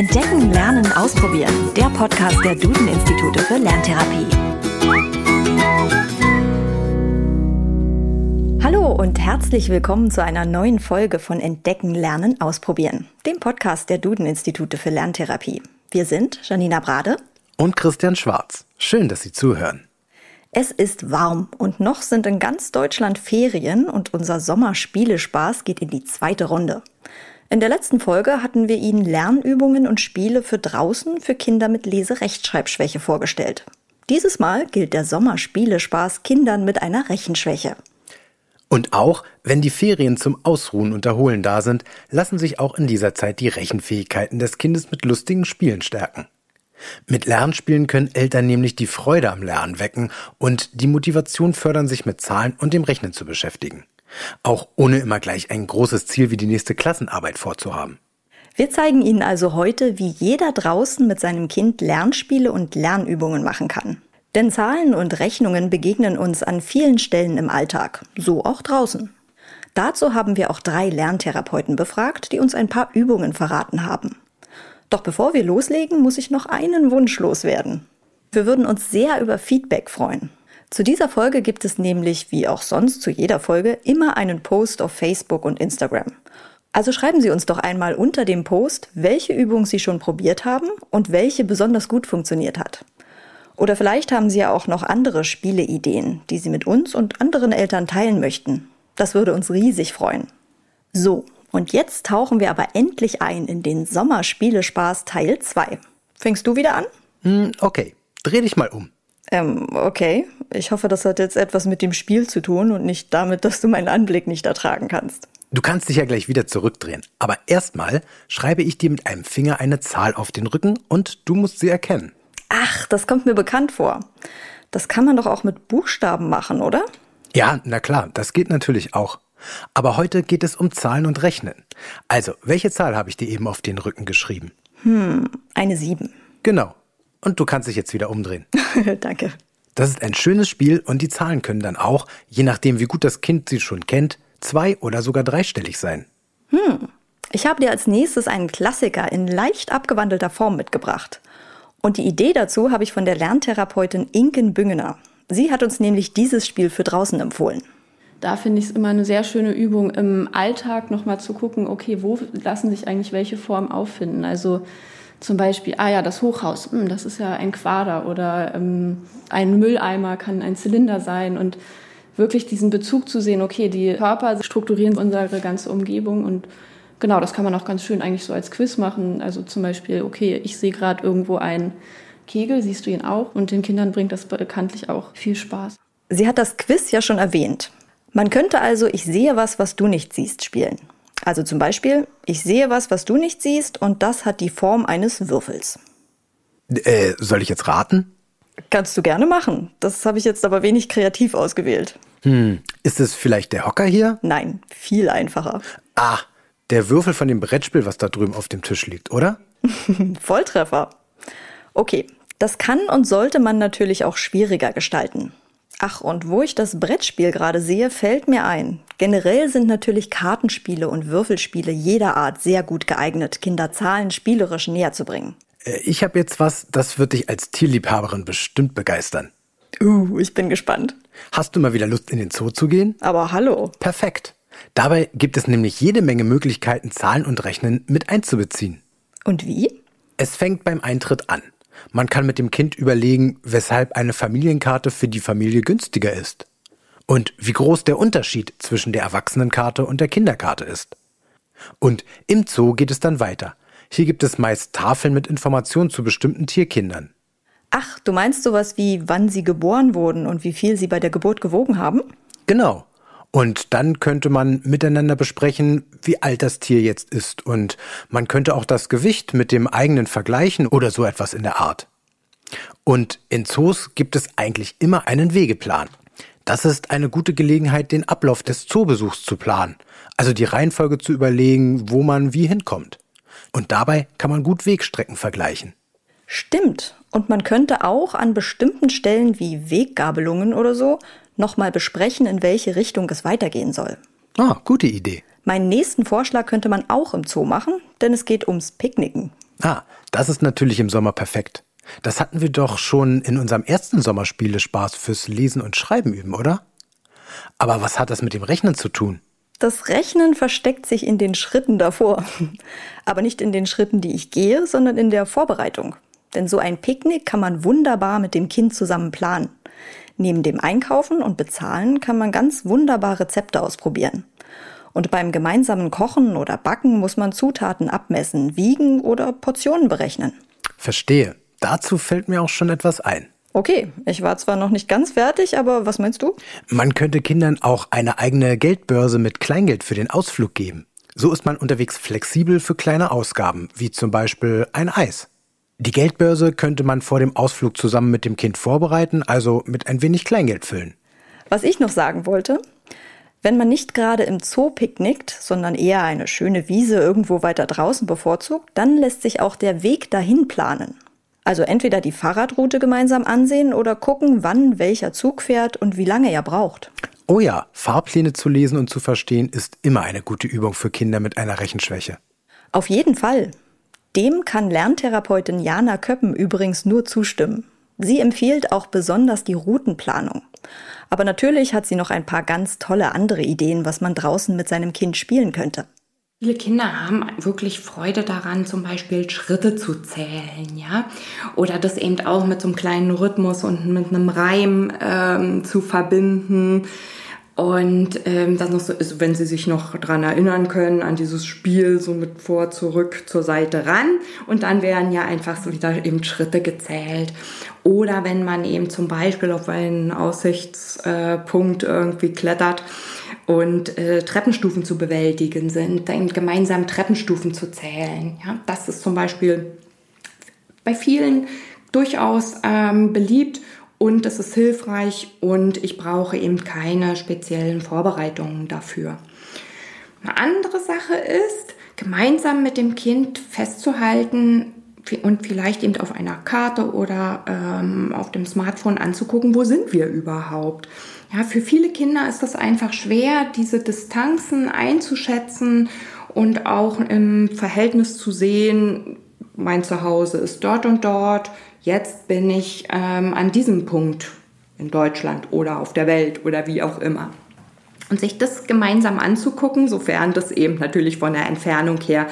Entdecken, Lernen, Ausprobieren. Der Podcast der Duden-Institute für Lerntherapie. Hallo und herzlich willkommen zu einer neuen Folge von Entdecken, Lernen, Ausprobieren, dem Podcast der Duden-Institute für Lerntherapie. Wir sind Janina Brade und Christian Schwarz. Schön, dass Sie zuhören. Es ist warm und noch sind in ganz Deutschland Ferien und unser Sommerspielespaß geht in die zweite Runde. In der letzten Folge hatten wir Ihnen Lernübungen und Spiele für draußen für Kinder mit Leserechtschreibschwäche vorgestellt. Dieses Mal gilt der Sommerspielespaß Kindern mit einer Rechenschwäche. Und auch, wenn die Ferien zum Ausruhen und Erholen da sind, lassen sich auch in dieser Zeit die Rechenfähigkeiten des Kindes mit lustigen Spielen stärken. Mit Lernspielen können Eltern nämlich die Freude am Lernen wecken und die Motivation fördern, sich mit Zahlen und dem Rechnen zu beschäftigen. Auch ohne immer gleich ein großes Ziel wie die nächste Klassenarbeit vorzuhaben. Wir zeigen Ihnen also heute, wie jeder draußen mit seinem Kind Lernspiele und Lernübungen machen kann. Denn Zahlen und Rechnungen begegnen uns an vielen Stellen im Alltag, so auch draußen. Dazu haben wir auch drei Lerntherapeuten befragt, die uns ein paar Übungen verraten haben. Doch bevor wir loslegen, muss ich noch einen Wunsch loswerden. Wir würden uns sehr über Feedback freuen. Zu dieser Folge gibt es nämlich, wie auch sonst zu jeder Folge, immer einen Post auf Facebook und Instagram. Also schreiben Sie uns doch einmal unter dem Post, welche Übung Sie schon probiert haben und welche besonders gut funktioniert hat. Oder vielleicht haben Sie ja auch noch andere Spieleideen, die Sie mit uns und anderen Eltern teilen möchten. Das würde uns riesig freuen. So, und jetzt tauchen wir aber endlich ein in den Sommerspielespaß Teil 2. Fängst du wieder an? Hm, okay, dreh dich mal um. Ähm, okay. Ich hoffe, das hat jetzt etwas mit dem Spiel zu tun und nicht damit, dass du meinen Anblick nicht ertragen kannst. Du kannst dich ja gleich wieder zurückdrehen. Aber erstmal schreibe ich dir mit einem Finger eine Zahl auf den Rücken und du musst sie erkennen. Ach, das kommt mir bekannt vor. Das kann man doch auch mit Buchstaben machen, oder? Ja, na klar, das geht natürlich auch. Aber heute geht es um Zahlen und Rechnen. Also, welche Zahl habe ich dir eben auf den Rücken geschrieben? Hm, eine sieben. Genau. Und du kannst dich jetzt wieder umdrehen. Danke. Das ist ein schönes Spiel und die Zahlen können dann auch, je nachdem wie gut das Kind sie schon kennt, zwei- oder sogar dreistellig sein. Hm. Ich habe dir als nächstes einen Klassiker in leicht abgewandelter Form mitgebracht. Und die Idee dazu habe ich von der Lerntherapeutin Inken Büngener. Sie hat uns nämlich dieses Spiel für draußen empfohlen. Da finde ich es immer eine sehr schöne Übung, im Alltag nochmal zu gucken, okay, wo lassen sich eigentlich welche Formen auffinden. Also zum Beispiel, ah ja, das Hochhaus, hm, das ist ja ein Quader oder ähm, ein Mülleimer kann ein Zylinder sein und wirklich diesen Bezug zu sehen, okay, die Körper strukturieren unsere ganze Umgebung und genau, das kann man auch ganz schön eigentlich so als Quiz machen. Also zum Beispiel, okay, ich sehe gerade irgendwo einen Kegel, siehst du ihn auch? Und den Kindern bringt das bekanntlich auch viel Spaß. Sie hat das Quiz ja schon erwähnt. Man könnte also Ich sehe was, was du nicht siehst spielen. Also zum Beispiel, ich sehe was, was du nicht siehst, und das hat die Form eines Würfels. Äh, soll ich jetzt raten? Kannst du gerne machen. Das habe ich jetzt aber wenig kreativ ausgewählt. Hm, ist es vielleicht der Hocker hier? Nein, viel einfacher. Ah, der Würfel von dem Brettspiel, was da drüben auf dem Tisch liegt, oder? Volltreffer. Okay, das kann und sollte man natürlich auch schwieriger gestalten. Ach, und wo ich das Brettspiel gerade sehe, fällt mir ein. Generell sind natürlich Kartenspiele und Würfelspiele jeder Art sehr gut geeignet, Kinder Zahlen spielerisch näher zu bringen. Äh, ich habe jetzt was, das wird dich als Tierliebhaberin bestimmt begeistern. Uh, ich bin gespannt. Hast du mal wieder Lust, in den Zoo zu gehen? Aber hallo. Perfekt. Dabei gibt es nämlich jede Menge Möglichkeiten, Zahlen und Rechnen mit einzubeziehen. Und wie? Es fängt beim Eintritt an. Man kann mit dem Kind überlegen, weshalb eine Familienkarte für die Familie günstiger ist. Und wie groß der Unterschied zwischen der Erwachsenenkarte und der Kinderkarte ist. Und im Zoo geht es dann weiter. Hier gibt es meist Tafeln mit Informationen zu bestimmten Tierkindern. Ach, du meinst sowas wie, wann sie geboren wurden und wie viel sie bei der Geburt gewogen haben? Genau. Und dann könnte man miteinander besprechen, wie alt das Tier jetzt ist. Und man könnte auch das Gewicht mit dem eigenen vergleichen oder so etwas in der Art. Und in Zoos gibt es eigentlich immer einen Wegeplan. Das ist eine gute Gelegenheit, den Ablauf des Zoobesuchs zu planen, also die Reihenfolge zu überlegen, wo man wie hinkommt. Und dabei kann man gut Wegstrecken vergleichen. Stimmt. Und man könnte auch an bestimmten Stellen wie Weggabelungen oder so nochmal besprechen, in welche Richtung es weitergehen soll. Ah, gute Idee. Meinen nächsten Vorschlag könnte man auch im Zoo machen, denn es geht ums Picknicken. Ah, das ist natürlich im Sommer perfekt. Das hatten wir doch schon in unserem ersten Sommerspiele-Spaß fürs Lesen und Schreiben üben, oder? Aber was hat das mit dem Rechnen zu tun? Das Rechnen versteckt sich in den Schritten davor. Aber nicht in den Schritten, die ich gehe, sondern in der Vorbereitung. Denn so ein Picknick kann man wunderbar mit dem Kind zusammen planen. Neben dem Einkaufen und Bezahlen kann man ganz wunderbar Rezepte ausprobieren. Und beim gemeinsamen Kochen oder Backen muss man Zutaten abmessen, wiegen oder Portionen berechnen. Verstehe. Dazu fällt mir auch schon etwas ein. Okay, ich war zwar noch nicht ganz fertig, aber was meinst du? Man könnte Kindern auch eine eigene Geldbörse mit Kleingeld für den Ausflug geben. So ist man unterwegs flexibel für kleine Ausgaben, wie zum Beispiel ein Eis. Die Geldbörse könnte man vor dem Ausflug zusammen mit dem Kind vorbereiten, also mit ein wenig Kleingeld füllen. Was ich noch sagen wollte, wenn man nicht gerade im Zoo picknickt, sondern eher eine schöne Wiese irgendwo weiter draußen bevorzugt, dann lässt sich auch der Weg dahin planen. Also entweder die Fahrradroute gemeinsam ansehen oder gucken, wann welcher Zug fährt und wie lange er braucht. Oh ja, Fahrpläne zu lesen und zu verstehen ist immer eine gute Übung für Kinder mit einer Rechenschwäche. Auf jeden Fall. Dem kann Lerntherapeutin Jana Köppen übrigens nur zustimmen. Sie empfiehlt auch besonders die Routenplanung. Aber natürlich hat sie noch ein paar ganz tolle andere Ideen, was man draußen mit seinem Kind spielen könnte. Viele Kinder haben wirklich Freude daran, zum Beispiel Schritte zu zählen, ja, oder das eben auch mit so einem kleinen Rhythmus und mit einem Reim ähm, zu verbinden. Und ähm, das noch so ist, wenn Sie sich noch dran erinnern können, an dieses Spiel, so mit vor, zurück, zur Seite ran. Und dann werden ja einfach so wieder eben Schritte gezählt. Oder wenn man eben zum Beispiel auf einen Aussichtspunkt irgendwie klettert, und äh, Treppenstufen zu bewältigen sind, dann gemeinsam Treppenstufen zu zählen. Ja, das ist zum Beispiel bei vielen durchaus ähm, beliebt und es ist hilfreich und ich brauche eben keine speziellen Vorbereitungen dafür. Eine andere Sache ist, gemeinsam mit dem Kind festzuhalten, und vielleicht eben auf einer Karte oder ähm, auf dem Smartphone anzugucken, wo sind wir überhaupt. Ja, für viele Kinder ist das einfach schwer, diese Distanzen einzuschätzen und auch im Verhältnis zu sehen, mein Zuhause ist dort und dort, jetzt bin ich ähm, an diesem Punkt in Deutschland oder auf der Welt oder wie auch immer. Und sich das gemeinsam anzugucken, sofern das eben natürlich von der Entfernung her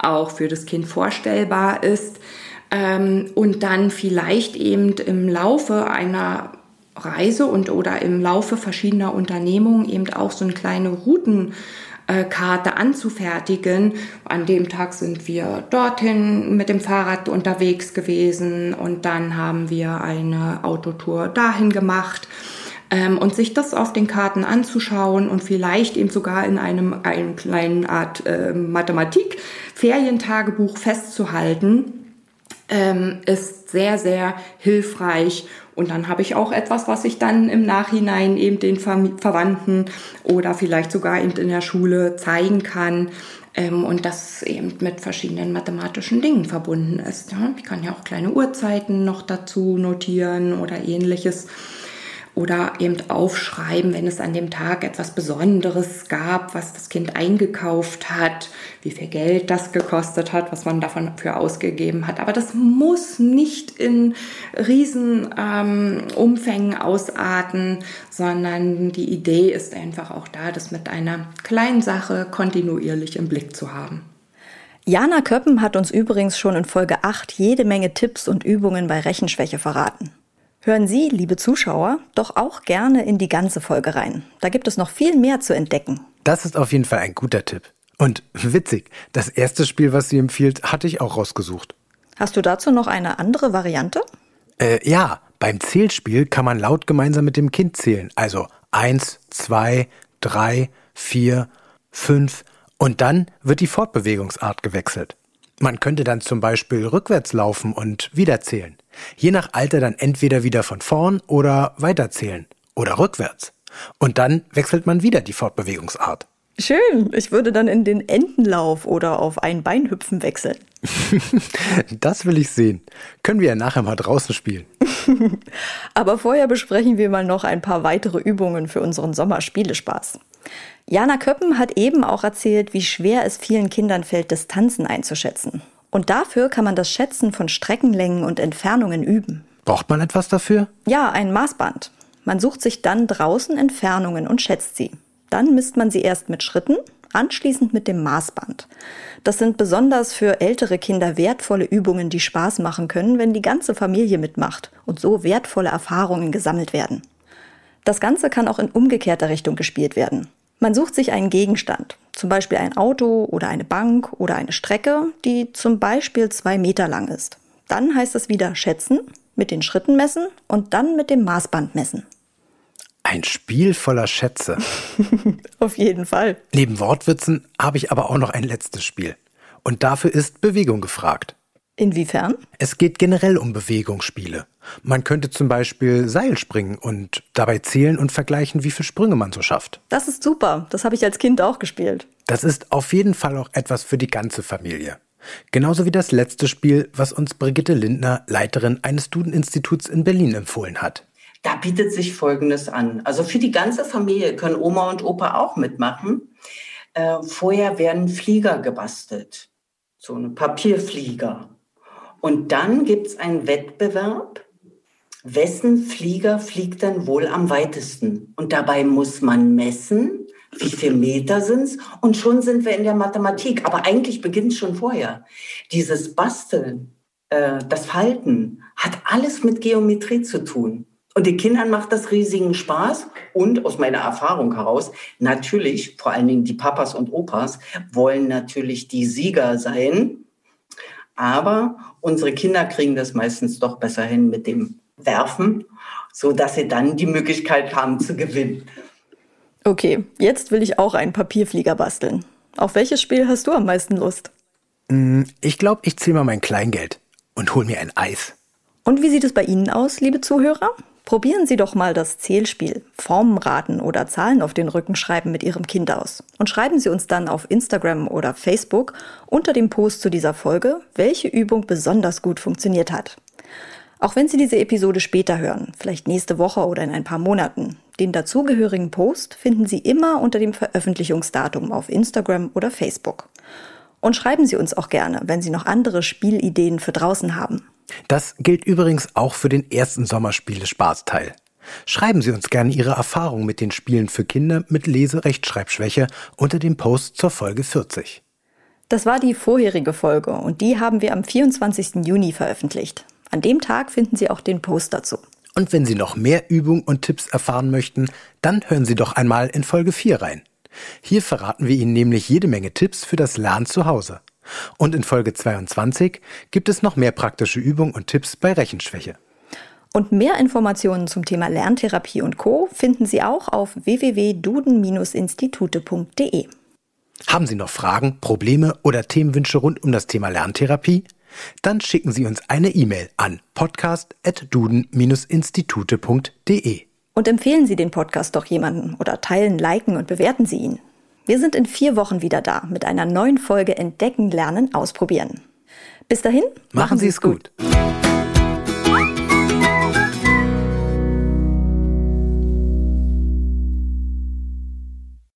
auch für das Kind vorstellbar ist. Ähm, und dann vielleicht eben im Laufe einer Reise und oder im Laufe verschiedener Unternehmungen eben auch so eine kleine Routenkarte anzufertigen. An dem Tag sind wir dorthin mit dem Fahrrad unterwegs gewesen und dann haben wir eine Autotour dahin gemacht ähm, und sich das auf den Karten anzuschauen und vielleicht eben sogar in einem, einem kleinen Art äh, Mathematik-Ferientagebuch festzuhalten, ähm, ist sehr, sehr hilfreich. Und dann habe ich auch etwas, was ich dann im Nachhinein eben den Ver Verwandten oder vielleicht sogar eben in der Schule zeigen kann. Ähm, und das eben mit verschiedenen mathematischen Dingen verbunden ist. Ja? Ich kann ja auch kleine Uhrzeiten noch dazu notieren oder ähnliches oder eben aufschreiben, wenn es an dem Tag etwas Besonderes gab, was das Kind eingekauft hat, wie viel Geld das gekostet hat, was man davon für ausgegeben hat. Aber das muss nicht in riesen ähm, Umfängen ausarten, sondern die Idee ist einfach auch da, das mit einer kleinen Sache kontinuierlich im Blick zu haben. Jana Köppen hat uns übrigens schon in Folge 8 jede Menge Tipps und Übungen bei Rechenschwäche verraten. Hören Sie, liebe Zuschauer, doch auch gerne in die ganze Folge rein. Da gibt es noch viel mehr zu entdecken. Das ist auf jeden Fall ein guter Tipp. Und witzig, das erste Spiel, was sie empfiehlt, hatte ich auch rausgesucht. Hast du dazu noch eine andere Variante? Äh, ja, beim Zählspiel kann man laut gemeinsam mit dem Kind zählen. Also eins, zwei, drei, vier, fünf und dann wird die Fortbewegungsart gewechselt. Man könnte dann zum Beispiel rückwärts laufen und wiederzählen. Je nach Alter dann entweder wieder von vorn oder weiterzählen oder rückwärts. Und dann wechselt man wieder die Fortbewegungsart. Schön, ich würde dann in den Entenlauf oder auf ein Bein hüpfen wechseln. das will ich sehen. Können wir ja nachher mal draußen spielen. Aber vorher besprechen wir mal noch ein paar weitere Übungen für unseren Sommerspielespaß. Jana Köppen hat eben auch erzählt, wie schwer es vielen Kindern fällt, Distanzen einzuschätzen. Und dafür kann man das Schätzen von Streckenlängen und Entfernungen üben. Braucht man etwas dafür? Ja, ein Maßband. Man sucht sich dann draußen Entfernungen und schätzt sie. Dann misst man sie erst mit Schritten, anschließend mit dem Maßband. Das sind besonders für ältere Kinder wertvolle Übungen, die Spaß machen können, wenn die ganze Familie mitmacht und so wertvolle Erfahrungen gesammelt werden. Das Ganze kann auch in umgekehrter Richtung gespielt werden. Man sucht sich einen Gegenstand, zum Beispiel ein Auto oder eine Bank oder eine Strecke, die zum Beispiel zwei Meter lang ist. Dann heißt es wieder schätzen, mit den Schritten messen und dann mit dem Maßband messen. Ein Spiel voller Schätze. Auf jeden Fall. Neben Wortwitzen habe ich aber auch noch ein letztes Spiel. Und dafür ist Bewegung gefragt. Inwiefern? Es geht generell um Bewegungsspiele. Man könnte zum Beispiel Seil springen und dabei zählen und vergleichen, wie viele Sprünge man so schafft. Das ist super. Das habe ich als Kind auch gespielt. Das ist auf jeden Fall auch etwas für die ganze Familie. Genauso wie das letzte Spiel, was uns Brigitte Lindner, Leiterin eines Duden-Instituts in Berlin, empfohlen hat. Da bietet sich Folgendes an. Also für die ganze Familie können Oma und Opa auch mitmachen. Äh, vorher werden Flieger gebastelt, so eine Papierflieger. Und dann gibt es einen Wettbewerb, wessen Flieger fliegt dann wohl am weitesten. Und dabei muss man messen, wie viele Meter sind es? Und schon sind wir in der Mathematik. Aber eigentlich beginnt es schon vorher. Dieses Basteln, äh, das Falten hat alles mit Geometrie zu tun. Und den Kindern macht das riesigen Spaß. Und aus meiner Erfahrung heraus, natürlich, vor allen Dingen die Papas und Opas, wollen natürlich die Sieger sein. Aber unsere Kinder kriegen das meistens doch besser hin mit dem Werfen, so dass sie dann die Möglichkeit haben zu gewinnen. Okay, jetzt will ich auch einen Papierflieger basteln. Auf welches Spiel hast du am meisten Lust? Mm, ich glaube, ich zähle mal mein Kleingeld und hol mir ein Eis. Und wie sieht es bei Ihnen aus, liebe Zuhörer? Probieren Sie doch mal das Zählspiel, Formen raten oder Zahlen auf den Rücken schreiben mit Ihrem Kind aus. Und schreiben Sie uns dann auf Instagram oder Facebook unter dem Post zu dieser Folge, welche Übung besonders gut funktioniert hat. Auch wenn Sie diese Episode später hören, vielleicht nächste Woche oder in ein paar Monaten, den dazugehörigen Post finden Sie immer unter dem Veröffentlichungsdatum auf Instagram oder Facebook. Und schreiben Sie uns auch gerne, wenn Sie noch andere Spielideen für draußen haben. Das gilt übrigens auch für den ersten Sommerspiele-Spaßteil. Schreiben Sie uns gerne Ihre Erfahrungen mit den Spielen für Kinder mit Lese-Rechtschreibschwäche unter dem Post zur Folge 40. Das war die vorherige Folge und die haben wir am 24. Juni veröffentlicht. An dem Tag finden Sie auch den Post dazu. Und wenn Sie noch mehr Übungen und Tipps erfahren möchten, dann hören Sie doch einmal in Folge 4 rein. Hier verraten wir Ihnen nämlich jede Menge Tipps für das Lernen zu Hause. Und in Folge 22 gibt es noch mehr praktische Übungen und Tipps bei Rechenschwäche. Und mehr Informationen zum Thema Lerntherapie und Co. finden Sie auch auf www.duden-institute.de. Haben Sie noch Fragen, Probleme oder Themenwünsche rund um das Thema Lerntherapie? Dann schicken Sie uns eine E-Mail an podcast.duden-institute.de. Und empfehlen Sie den Podcast doch jemanden oder teilen, liken und bewerten Sie ihn. Wir sind in vier Wochen wieder da mit einer neuen Folge Entdecken, Lernen, Ausprobieren. Bis dahin, machen, machen Sie es gut. gut.